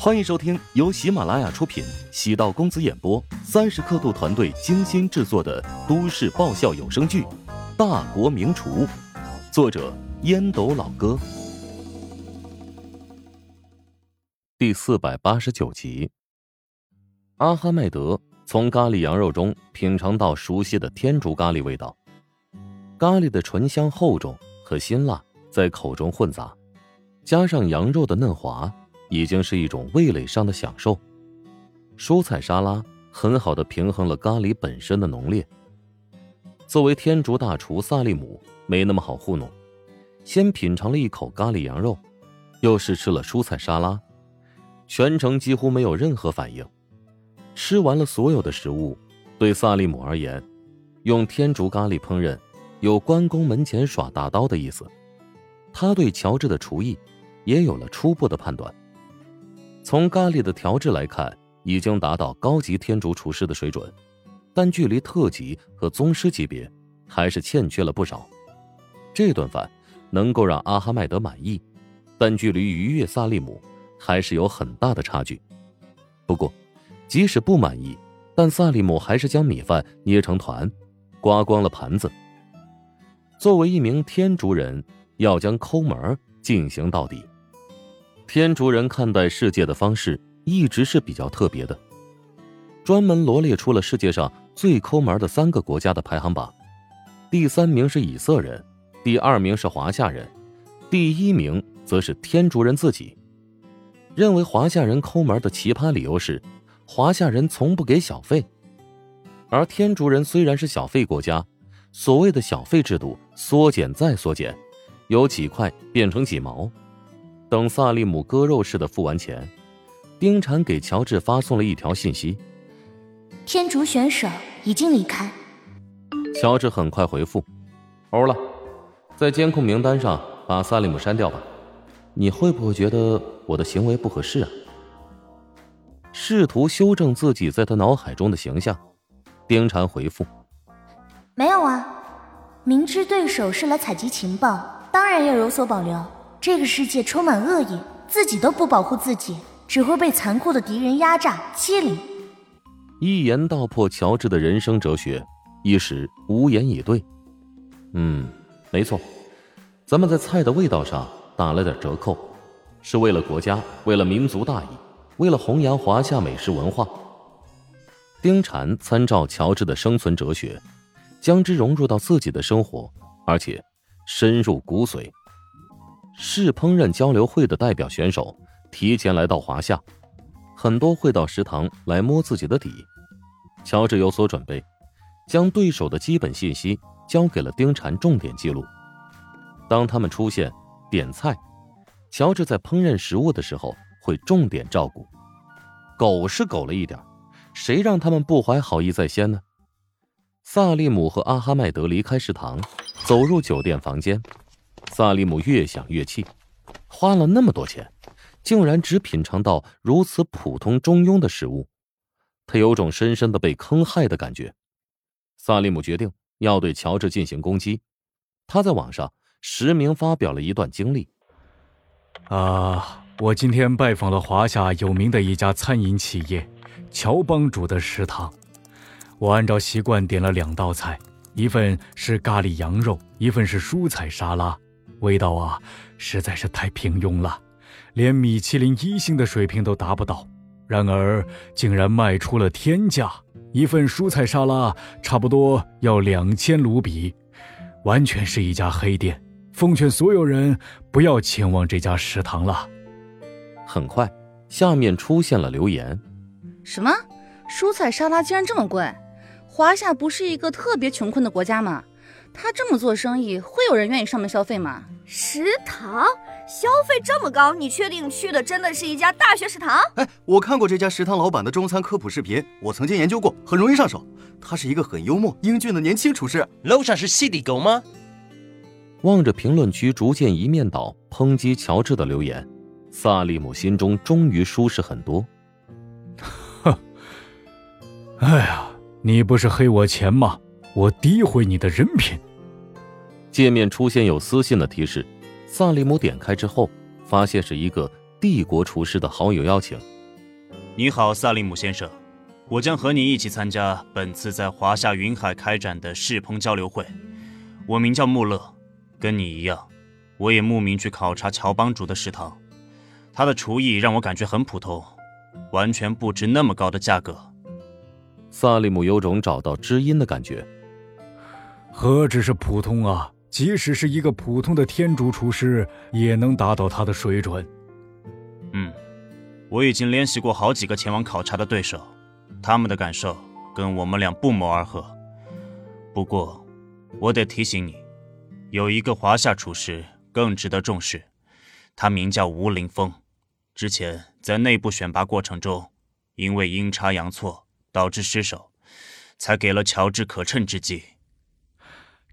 欢迎收听由喜马拉雅出品、喜道公子演播、三十刻度团队精心制作的都市爆笑有声剧《大国名厨》，作者烟斗老哥，第四百八十九集。阿哈迈德从咖喱羊肉中品尝到熟悉的天竺咖喱味道，咖喱的醇香厚重和辛辣在口中混杂，加上羊肉的嫩滑。已经是一种味蕾上的享受。蔬菜沙拉很好的平衡了咖喱本身的浓烈。作为天竺大厨萨利姆没那么好糊弄，先品尝了一口咖喱羊肉，又是吃了蔬菜沙拉，全程几乎没有任何反应。吃完了所有的食物，对萨利姆而言，用天竺咖喱烹饪，有关公门前耍大刀的意思。他对乔治的厨艺也有了初步的判断。从咖喱的调制来看，已经达到高级天竺厨师的水准，但距离特级和宗师级别还是欠缺了不少。这顿饭能够让阿哈迈德满意，但距离愉悦萨利姆还是有很大的差距。不过，即使不满意，但萨利姆还是将米饭捏成团，刮光了盘子。作为一名天竺人，要将抠门进行到底。天竺人看待世界的方式一直是比较特别的，专门罗列出了世界上最抠门的三个国家的排行榜，第三名是以色人，第二名是华夏人，第一名则是天竺人自己。认为华夏人抠门的奇葩理由是，华夏人从不给小费，而天竺人虽然是小费国家，所谓的小费制度缩减再缩减，由几块变成几毛。等萨利姆割肉似的付完钱，丁婵给乔治发送了一条信息：“天竺选手已经离开。”乔治很快回复：“欧了，在监控名单上把萨利姆删掉吧。你会不会觉得我的行为不合适啊？”试图修正自己在他脑海中的形象，丁婵回复：“没有啊，明知对手是来采集情报，当然要有所保留。”这个世界充满恶意，自己都不保护自己，只会被残酷的敌人压榨欺凌。一言道破乔治的人生哲学，一时无言以对。嗯，没错，咱们在菜的味道上打了点折扣，是为了国家，为了民族大义，为了弘扬华夏美食文化。丁禅参照乔治的生存哲学，将之融入到自己的生活，而且深入骨髓。是烹饪交流会的代表选手提前来到华夏，很多会到食堂来摸自己的底。乔治有所准备，将对手的基本信息交给了丁禅重点记录。当他们出现点菜，乔治在烹饪食物的时候会重点照顾。狗是狗了一点，谁让他们不怀好意在先呢？萨利姆和阿哈迈德离开食堂，走入酒店房间。萨利姆越想越气，花了那么多钱，竟然只品尝到如此普通中庸的食物，他有种深深的被坑害的感觉。萨利姆决定要对乔治进行攻击。他在网上实名发表了一段经历：啊，我今天拜访了华夏有名的一家餐饮企业——乔帮主的食堂。我按照习惯点了两道菜，一份是咖喱羊肉，一份是蔬菜沙拉。味道啊，实在是太平庸了，连米其林一星的水平都达不到。然而，竟然卖出了天价，一份蔬菜沙拉差不多要两千卢比，完全是一家黑店。奉劝所有人不要前往这家食堂了。很快，下面出现了留言：什么蔬菜沙拉竟然这么贵？华夏不是一个特别穷困的国家吗？他这么做生意，会有人愿意上门消费吗？食堂消费这么高，你确定去的真的是一家大学食堂？哎，我看过这家食堂老板的中餐科普视频，我曾经研究过，很容易上手。他是一个很幽默、英俊的年轻厨师。楼上是犀利狗吗？望着评论区逐渐一面倒抨击乔治的留言，萨利姆心中终于舒适很多。哼，哎呀，你不是黑我钱吗？我诋毁你的人品。界面出现有私信的提示，萨利姆点开之后，发现是一个帝国厨师的好友邀请。你好，萨利姆先生，我将和你一起参加本次在华夏云海开展的世烹交流会。我名叫穆勒，跟你一样，我也慕名去考察乔帮主的食堂。他的厨艺让我感觉很普通，完全不值那么高的价格。萨利姆有种找到知音的感觉。何止是普通啊！即使是一个普通的天竺厨师，也能达到他的水准。嗯，我已经联系过好几个前往考察的对手，他们的感受跟我们俩不谋而合。不过，我得提醒你，有一个华夏厨师更值得重视，他名叫吴林峰。之前在内部选拔过程中，因为阴差阳错导致失手，才给了乔治可乘之机。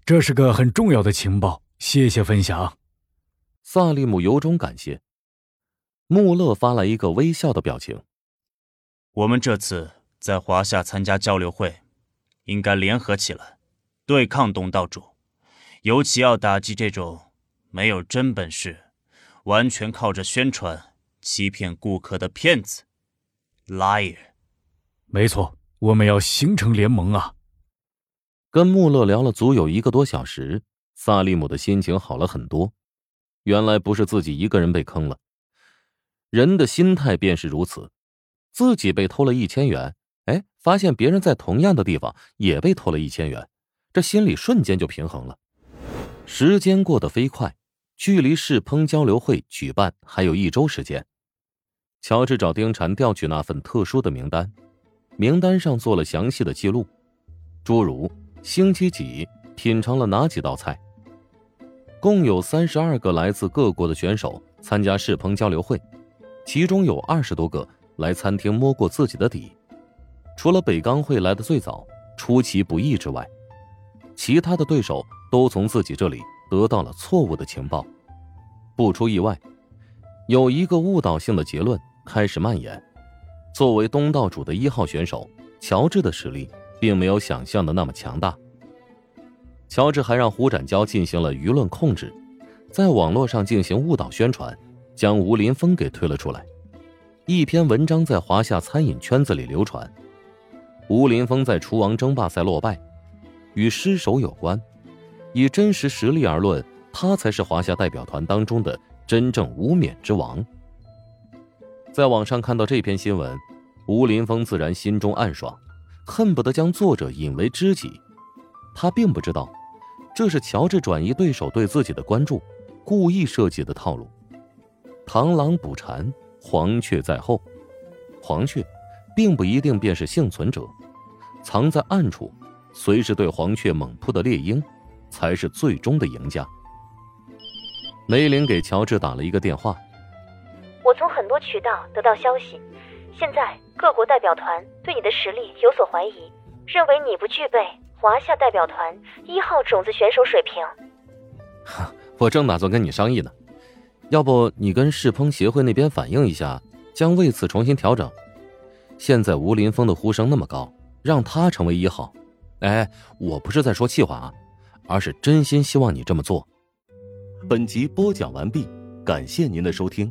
这是个很重要的情报，谢谢分享。萨利姆由衷感谢。穆勒发来一个微笑的表情。我们这次在华夏参加交流会，应该联合起来，对抗东道主，尤其要打击这种没有真本事、完全靠着宣传欺骗顾客的骗子，liar。没错，我们要形成联盟啊！跟穆勒聊了足有一个多小时，萨利姆的心情好了很多。原来不是自己一个人被坑了，人的心态便是如此。自己被偷了一千元，哎，发现别人在同样的地方也被偷了一千元，这心里瞬间就平衡了。时间过得飞快，距离世烹交流会举办还有一周时间。乔治找丁禅调取那份特殊的名单，名单上做了详细的记录，诸如。星期几品尝了哪几道菜？共有三十二个来自各国的选手参加世烹交流会，其中有二十多个来餐厅摸过自己的底。除了北钢会来的最早、出其不意之外，其他的对手都从自己这里得到了错误的情报。不出意外，有一个误导性的结论开始蔓延：作为东道主的一号选手，乔治的实力。并没有想象的那么强大。乔治还让胡展娇进行了舆论控制，在网络上进行误导宣传，将吴林峰给推了出来。一篇文章在华夏餐饮圈子里流传，吴林峰在厨王争霸赛落败，与失手有关。以真实实力而论，他才是华夏代表团当中的真正无冕之王。在网上看到这篇新闻，吴林峰自然心中暗爽。恨不得将作者引为知己，他并不知道，这是乔治转移对手对自己的关注，故意设计的套路。螳螂捕蝉，黄雀在后。黄雀，并不一定便是幸存者，藏在暗处，随时对黄雀猛扑的猎鹰，才是最终的赢家。梅林给乔治打了一个电话，我从很多渠道得到消息，现在。各国代表团对你的实力有所怀疑，认为你不具备华夏代表团一号种子选手水平。哈我正打算跟你商议呢，要不你跟世烹协会那边反映一下，将位次重新调整。现在吴林峰的呼声那么高，让他成为一号。哎，我不是在说气话啊，而是真心希望你这么做。本集播讲完毕，感谢您的收听。